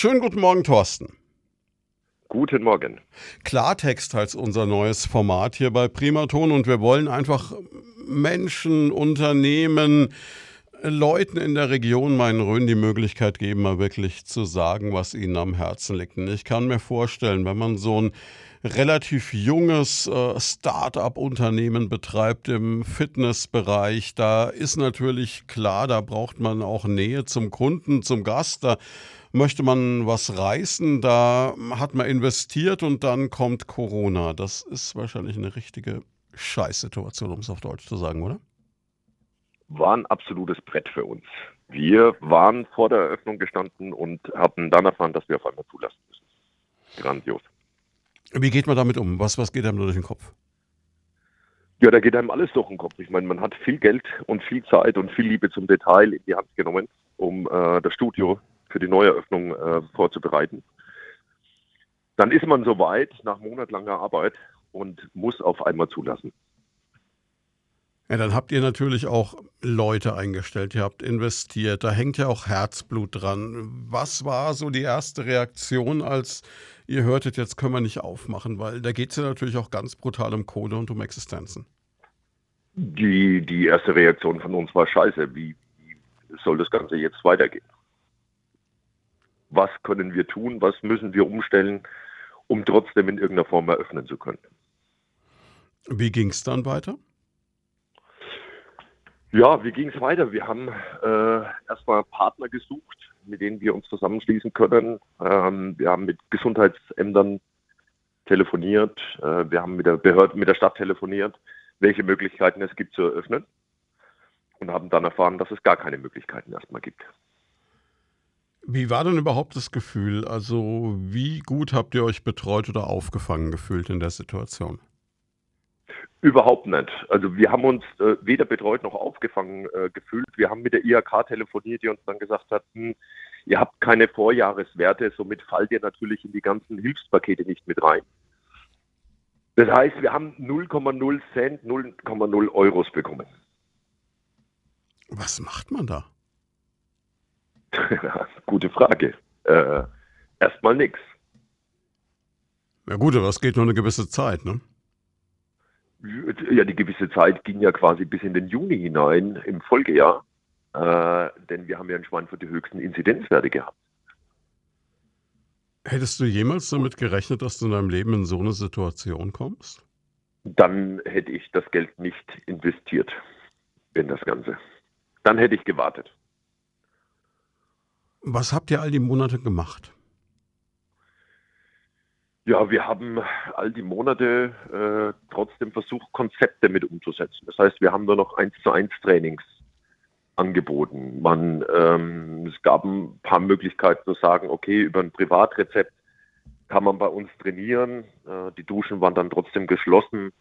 Schönen guten Morgen, Thorsten. Guten Morgen. Klartext heißt unser neues Format hier bei Primaton und wir wollen einfach Menschen, Unternehmen, Leuten in der Region Main-Rhön die Möglichkeit geben, mal wirklich zu sagen, was ihnen am Herzen liegt. Und ich kann mir vorstellen, wenn man so ein relativ junges äh, Start-up-Unternehmen betreibt im Fitnessbereich, da ist natürlich klar, da braucht man auch Nähe zum Kunden, zum Gast. Da möchte man was reißen, da hat man investiert und dann kommt Corona. Das ist wahrscheinlich eine richtige Scheißsituation, um es auf Deutsch zu sagen, oder? War ein absolutes Brett für uns. Wir waren vor der Eröffnung gestanden und hatten dann erfahren, dass wir auf einmal zulassen müssen. Grandios. Wie geht man damit um? Was, was geht einem durch den Kopf? Ja, da geht einem alles durch den Kopf. Ich meine, man hat viel Geld und viel Zeit und viel Liebe zum Detail in die Hand genommen, um äh, das Studio für die Neueröffnung äh, vorzubereiten. Dann ist man soweit nach monatlanger Arbeit und muss auf einmal zulassen. Ja, dann habt ihr natürlich auch Leute eingestellt, ihr habt investiert, da hängt ja auch Herzblut dran. Was war so die erste Reaktion, als ihr hörtet, jetzt können wir nicht aufmachen? Weil da geht es ja natürlich auch ganz brutal um Kohle und um Existenzen. Die, die erste Reaktion von uns war scheiße. Wie, wie soll das Ganze jetzt weitergehen? Was können wir tun, was müssen wir umstellen, um trotzdem in irgendeiner Form eröffnen zu können. Wie ging es dann weiter? Ja, wie ging es weiter? Wir haben äh, erstmal Partner gesucht, mit denen wir uns zusammenschließen können. Ähm, wir haben mit Gesundheitsämtern telefoniert, äh, wir haben mit der Behörde, mit der Stadt telefoniert, welche Möglichkeiten es gibt zu eröffnen und haben dann erfahren, dass es gar keine Möglichkeiten erstmal gibt. Wie war denn überhaupt das Gefühl? Also, wie gut habt ihr euch betreut oder aufgefangen gefühlt in der Situation? Überhaupt nicht. Also wir haben uns äh, weder betreut noch aufgefangen äh, gefühlt. Wir haben mit der IHK telefoniert, die uns dann gesagt hat, hm, ihr habt keine Vorjahreswerte, somit fallt ihr natürlich in die ganzen Hilfspakete nicht mit rein. Das heißt, wir haben 0,0 Cent, 0,0 Euros bekommen. Was macht man da? Gute Frage. Äh, Erstmal nichts. Ja gut, aber es geht nur eine gewisse Zeit, ne? Ja, die gewisse Zeit ging ja quasi bis in den Juni hinein im Folgejahr, äh, denn wir haben ja in Schweinfurt die höchsten Inzidenzwerte gehabt. Hättest du jemals damit gerechnet, dass du in deinem Leben in so eine Situation kommst? Dann hätte ich das Geld nicht investiert in das Ganze. Dann hätte ich gewartet. Was habt ihr all die Monate gemacht? Ja, wir haben all die Monate äh, trotzdem versucht, Konzepte mit umzusetzen. Das heißt, wir haben nur noch eins zu eins Trainings angeboten. Man, ähm, es gab ein paar Möglichkeiten zu sagen, okay, über ein Privatrezept kann man bei uns trainieren. Äh, die Duschen waren dann trotzdem geschlossen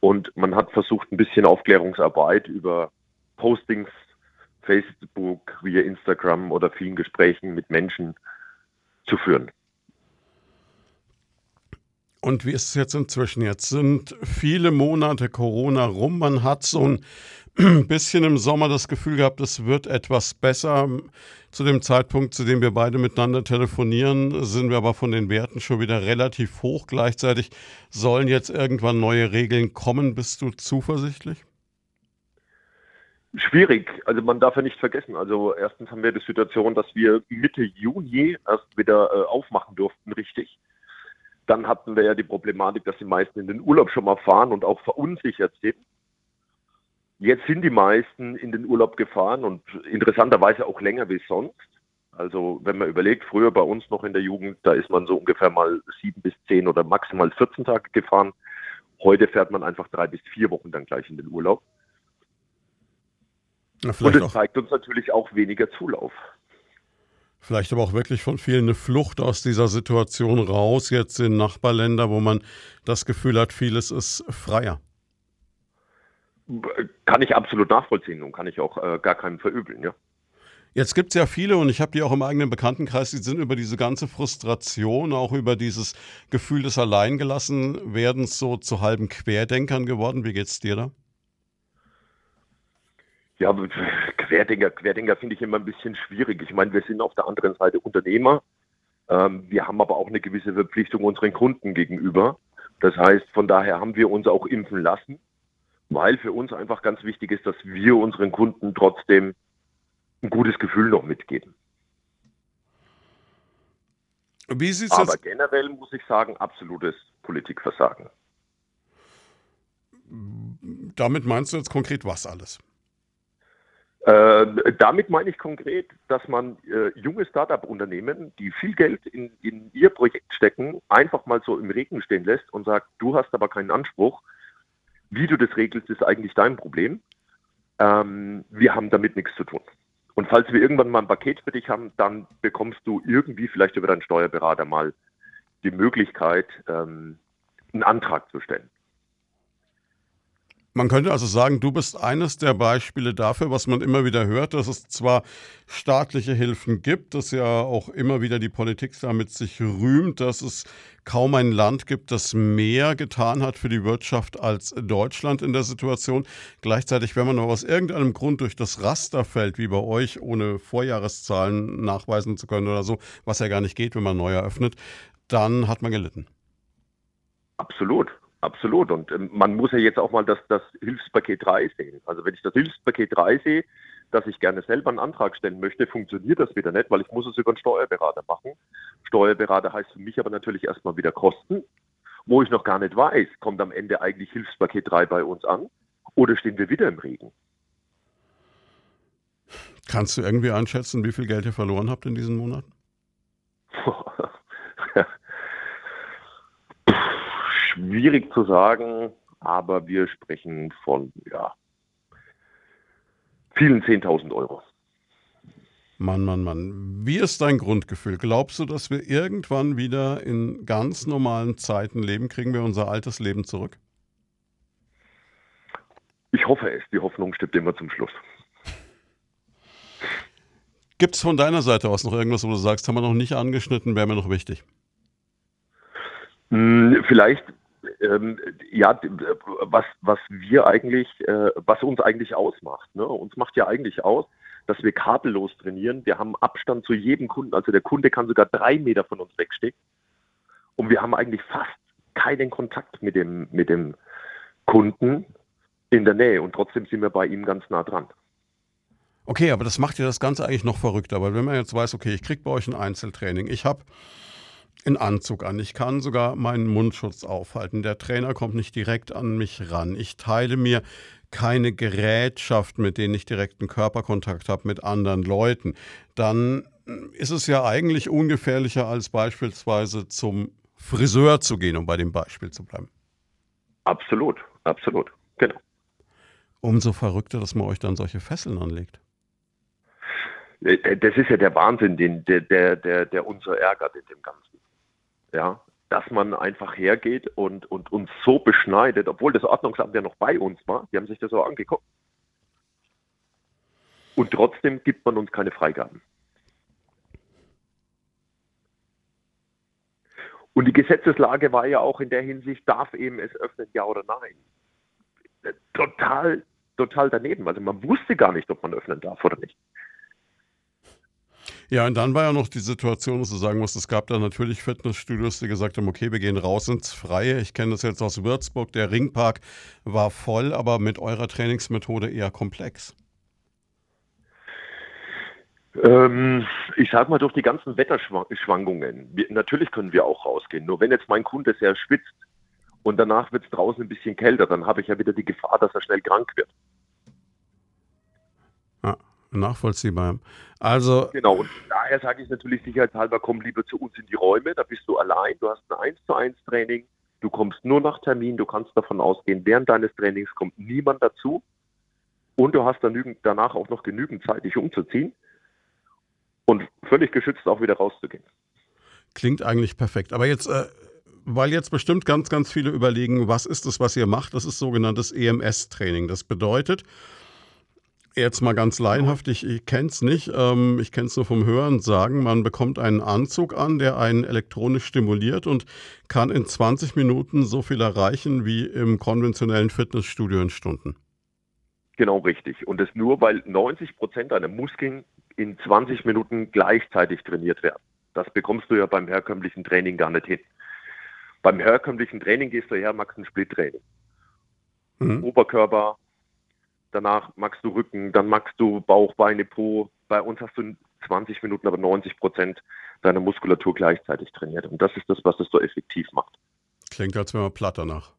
und man hat versucht, ein bisschen Aufklärungsarbeit über Postings Facebook, via Instagram oder vielen Gesprächen mit Menschen zu führen. Und wie ist es jetzt inzwischen? Jetzt sind viele Monate Corona rum. Man hat so ein bisschen im Sommer das Gefühl gehabt, es wird etwas besser. Zu dem Zeitpunkt, zu dem wir beide miteinander telefonieren, sind wir aber von den Werten schon wieder relativ hoch. Gleichzeitig sollen jetzt irgendwann neue Regeln kommen. Bist du zuversichtlich? Schwierig. Also man darf ja nicht vergessen. Also erstens haben wir die Situation, dass wir Mitte Juni erst wieder äh, aufmachen durften, richtig. Dann hatten wir ja die Problematik, dass die meisten in den Urlaub schon mal fahren und auch verunsichert sind. Jetzt sind die meisten in den Urlaub gefahren und interessanterweise auch länger wie sonst. Also wenn man überlegt, früher bei uns noch in der Jugend, da ist man so ungefähr mal sieben bis zehn oder maximal 14 Tage gefahren. Heute fährt man einfach drei bis vier Wochen dann gleich in den Urlaub. Ja, und es zeigt uns natürlich auch weniger Zulauf. Vielleicht aber auch wirklich von vielen eine Flucht aus dieser Situation raus, jetzt in Nachbarländer, wo man das Gefühl hat, vieles ist freier. Kann ich absolut nachvollziehen und kann ich auch äh, gar keinem verübeln, ja. Jetzt gibt es ja viele, und ich habe die auch im eigenen Bekanntenkreis, die sind über diese ganze Frustration, auch über dieses Gefühl des Alleingelassenwerdens so zu halben Querdenkern geworden. Wie geht's dir da? Ja, Querdenker, Querdenker finde ich immer ein bisschen schwierig. Ich meine, wir sind auf der anderen Seite Unternehmer. Ähm, wir haben aber auch eine gewisse Verpflichtung unseren Kunden gegenüber. Das heißt, von daher haben wir uns auch impfen lassen, weil für uns einfach ganz wichtig ist, dass wir unseren Kunden trotzdem ein gutes Gefühl noch mitgeben. Wie sieht's Aber jetzt? generell muss ich sagen, absolutes Politikversagen. Damit meinst du jetzt konkret was alles? Äh, damit meine ich konkret, dass man äh, junge Start-up-Unternehmen, die viel Geld in, in ihr Projekt stecken, einfach mal so im Regen stehen lässt und sagt, du hast aber keinen Anspruch. Wie du das regelst, ist eigentlich dein Problem. Ähm, wir haben damit nichts zu tun. Und falls wir irgendwann mal ein Paket für dich haben, dann bekommst du irgendwie vielleicht über deinen Steuerberater mal die Möglichkeit, ähm, einen Antrag zu stellen. Man könnte also sagen, du bist eines der Beispiele dafür, was man immer wieder hört, dass es zwar staatliche Hilfen gibt, dass ja auch immer wieder die Politik damit sich rühmt, dass es kaum ein Land gibt, das mehr getan hat für die Wirtschaft als Deutschland in der Situation. Gleichzeitig, wenn man aber aus irgendeinem Grund durch das Raster fällt, wie bei euch, ohne Vorjahreszahlen nachweisen zu können oder so, was ja gar nicht geht, wenn man neu eröffnet, dann hat man gelitten. Absolut. Absolut. Und ähm, man muss ja jetzt auch mal das, das Hilfspaket 3 sehen. Also wenn ich das Hilfspaket 3 sehe, dass ich gerne selber einen Antrag stellen möchte, funktioniert das wieder nicht, weil ich muss es über einen Steuerberater machen. Steuerberater heißt für mich aber natürlich erstmal wieder Kosten, wo ich noch gar nicht weiß, kommt am Ende eigentlich Hilfspaket 3 bei uns an oder stehen wir wieder im Regen? Kannst du irgendwie einschätzen, wie viel Geld ihr verloren habt in diesen Monaten? Schwierig zu sagen, aber wir sprechen von ja, vielen 10.000 Euro. Mann, Mann, Mann. Wie ist dein Grundgefühl? Glaubst du, dass wir irgendwann wieder in ganz normalen Zeiten leben? Kriegen wir unser altes Leben zurück? Ich hoffe es. Die Hoffnung stirbt immer zum Schluss. Gibt es von deiner Seite aus noch irgendwas, wo du sagst, haben wir noch nicht angeschnitten, wäre mir noch wichtig? Hm, vielleicht, ähm, ja, was, was wir eigentlich, äh, was uns eigentlich ausmacht. Ne? Uns macht ja eigentlich aus, dass wir kabellos trainieren. Wir haben Abstand zu jedem Kunden. Also der Kunde kann sogar drei Meter von uns wegstehen. Und wir haben eigentlich fast keinen Kontakt mit dem, mit dem Kunden in der Nähe. Und trotzdem sind wir bei ihm ganz nah dran. Okay, aber das macht ja das Ganze eigentlich noch verrückter, weil wenn man jetzt weiß, okay, ich kriege bei euch ein Einzeltraining, ich habe einen Anzug an, ich kann sogar meinen Mundschutz aufhalten, der Trainer kommt nicht direkt an mich ran, ich teile mir keine Gerätschaft, mit denen ich direkten Körperkontakt habe mit anderen Leuten, dann ist es ja eigentlich ungefährlicher als beispielsweise zum Friseur zu gehen, um bei dem Beispiel zu bleiben. Absolut, absolut, genau. Umso verrückter, dass man euch dann solche Fesseln anlegt. Äh, das ist ja der Wahnsinn, den, der, der, der, der uns so ärgert in dem Ganzen. Ja, dass man einfach hergeht und, und uns so beschneidet, obwohl das Ordnungsamt ja noch bei uns war, die haben sich das so angeguckt. Und trotzdem gibt man uns keine Freigaben. Und die Gesetzeslage war ja auch in der Hinsicht, darf eben es öffnen, ja oder nein. Total, total daneben. Also man wusste gar nicht, ob man öffnen darf oder nicht. Ja, und dann war ja noch die Situation, dass du sagen musst, es gab da natürlich Fitnessstudios, die gesagt haben, okay, wir gehen raus ins Freie. Ich kenne das jetzt aus Würzburg, der Ringpark war voll, aber mit eurer Trainingsmethode eher komplex. Ähm, ich sage mal, durch die ganzen Wetterschwankungen, natürlich können wir auch rausgehen. Nur wenn jetzt mein Kunde sehr schwitzt und danach wird es draußen ein bisschen kälter, dann habe ich ja wieder die Gefahr, dass er schnell krank wird. Nachvollziehbar. Also. Genau, und daher sage ich natürlich sicherheitshalber, komm lieber zu uns in die Räume, da bist du allein, du hast ein 1 zu 1 Training, du kommst nur nach Termin, du kannst davon ausgehen, während deines Trainings kommt niemand dazu und du hast dann danach auch noch genügend Zeit, dich umzuziehen und völlig geschützt auch wieder rauszugehen. Klingt eigentlich perfekt. Aber jetzt, äh, weil jetzt bestimmt ganz, ganz viele überlegen, was ist das, was ihr macht? Das ist sogenanntes EMS-Training. Das bedeutet, Jetzt mal ganz laienhaft, ich, ich kenne es nicht, ähm, ich kenne es nur vom Hören sagen, man bekommt einen Anzug an, der einen elektronisch stimuliert und kann in 20 Minuten so viel erreichen wie im konventionellen Fitnessstudio in Stunden. Genau richtig. Und das nur, weil 90 Prozent deiner Muskeln in 20 Minuten gleichzeitig trainiert werden. Das bekommst du ja beim herkömmlichen Training gar nicht hin. Beim herkömmlichen Training gehst du her, machst ein Split-Training. Mhm. Oberkörper, danach machst du Rücken, dann machst du Bauch, Beine, Po. Bei uns hast du 20 Minuten, aber 90 Prozent deiner Muskulatur gleichzeitig trainiert. Und das ist das, was es so effektiv macht. Klingt, als wäre man platt danach.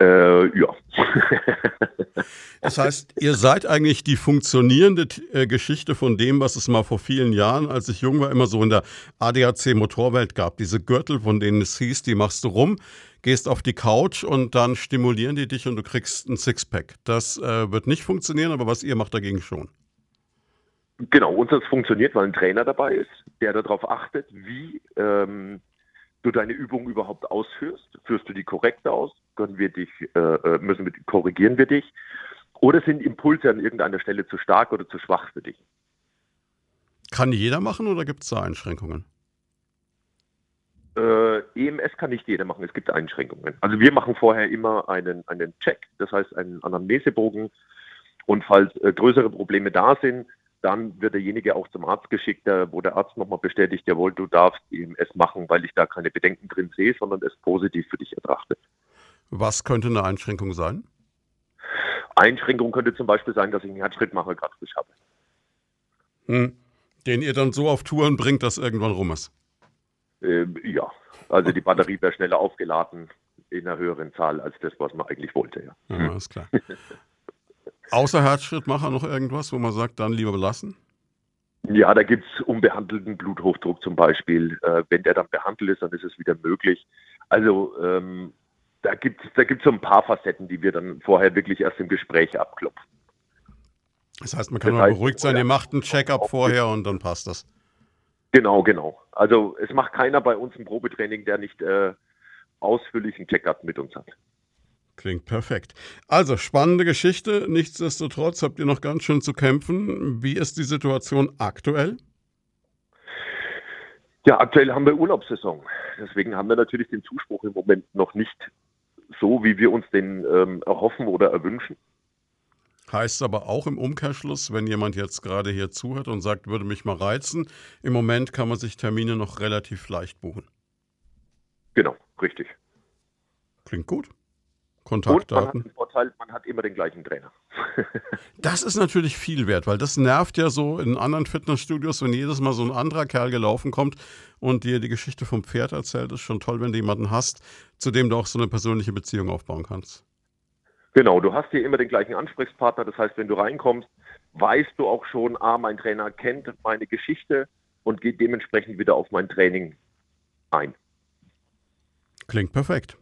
Äh, ja. das heißt, ihr seid eigentlich die funktionierende äh, Geschichte von dem, was es mal vor vielen Jahren, als ich jung war, immer so in der ADAC-Motorwelt gab. Diese Gürtel, von denen es hieß, die machst du rum, gehst auf die Couch und dann stimulieren die dich und du kriegst ein Sixpack. Das äh, wird nicht funktionieren, aber was ihr macht dagegen schon. Genau, uns das funktioniert, weil ein Trainer dabei ist, der darauf achtet, wie ähm, du deine Übung überhaupt ausführst. Führst du die korrekt aus? Können wir dich, äh, äh, müssen wir, korrigieren wir dich? Oder sind Impulse an irgendeiner Stelle zu stark oder zu schwach für dich? Kann jeder machen oder gibt es da Einschränkungen? Äh, EMS kann nicht jeder machen, es gibt Einschränkungen. Also wir machen vorher immer einen, einen Check, das heißt einen Anamnesebogen. Und falls äh, größere Probleme da sind, dann wird derjenige auch zum Arzt geschickt, wo der Arzt nochmal bestätigt, jawohl, du darfst EMS machen, weil ich da keine Bedenken drin sehe, sondern es positiv für dich ertrachtet. Was könnte eine Einschränkung sein? Einschränkung könnte zum Beispiel sein, dass ich einen Herzschrittmacher gerade habe. Hm. Den ihr dann so auf Touren bringt, dass irgendwann rum ist. Ähm, ja, also die Batterie wäre schneller aufgeladen in einer höheren Zahl als das, was man eigentlich wollte. Ja, ja ist klar. Außer Herzschrittmacher noch irgendwas, wo man sagt, dann lieber belassen? Ja, da gibt es unbehandelten Bluthochdruck zum Beispiel. Äh, wenn der dann behandelt ist, dann ist es wieder möglich. Also ähm, da gibt es da gibt's so ein paar Facetten, die wir dann vorher wirklich erst im Gespräch abklopfen. Das heißt, man kann das mal beruhigt sein, ihr macht einen Check-up vorher und dann passt das. Genau, genau. Also es macht keiner bei uns ein Probetraining, der nicht äh, ausführlichen Check-up mit uns hat. Klingt perfekt. Also, spannende Geschichte. Nichtsdestotrotz habt ihr noch ganz schön zu kämpfen. Wie ist die Situation aktuell? Ja, aktuell haben wir Urlaubssaison. Deswegen haben wir natürlich den Zuspruch im Moment noch nicht so, wie wir uns den ähm, erhoffen oder erwünschen. Heißt aber auch im Umkehrschluss, wenn jemand jetzt gerade hier zuhört und sagt, würde mich mal reizen, im Moment kann man sich Termine noch relativ leicht buchen. Genau, richtig. Klingt gut. Kontaktdaten. Und man hat Vorteil, man hat immer den gleichen Trainer. das ist natürlich viel wert, weil das nervt ja so in anderen Fitnessstudios, wenn jedes Mal so ein anderer Kerl gelaufen kommt und dir die Geschichte vom Pferd erzählt. Ist schon toll, wenn du jemanden hast, zu dem du auch so eine persönliche Beziehung aufbauen kannst. Genau, du hast hier immer den gleichen Ansprechpartner. Das heißt, wenn du reinkommst, weißt du auch schon, ah, mein Trainer kennt meine Geschichte und geht dementsprechend wieder auf mein Training ein. Klingt perfekt.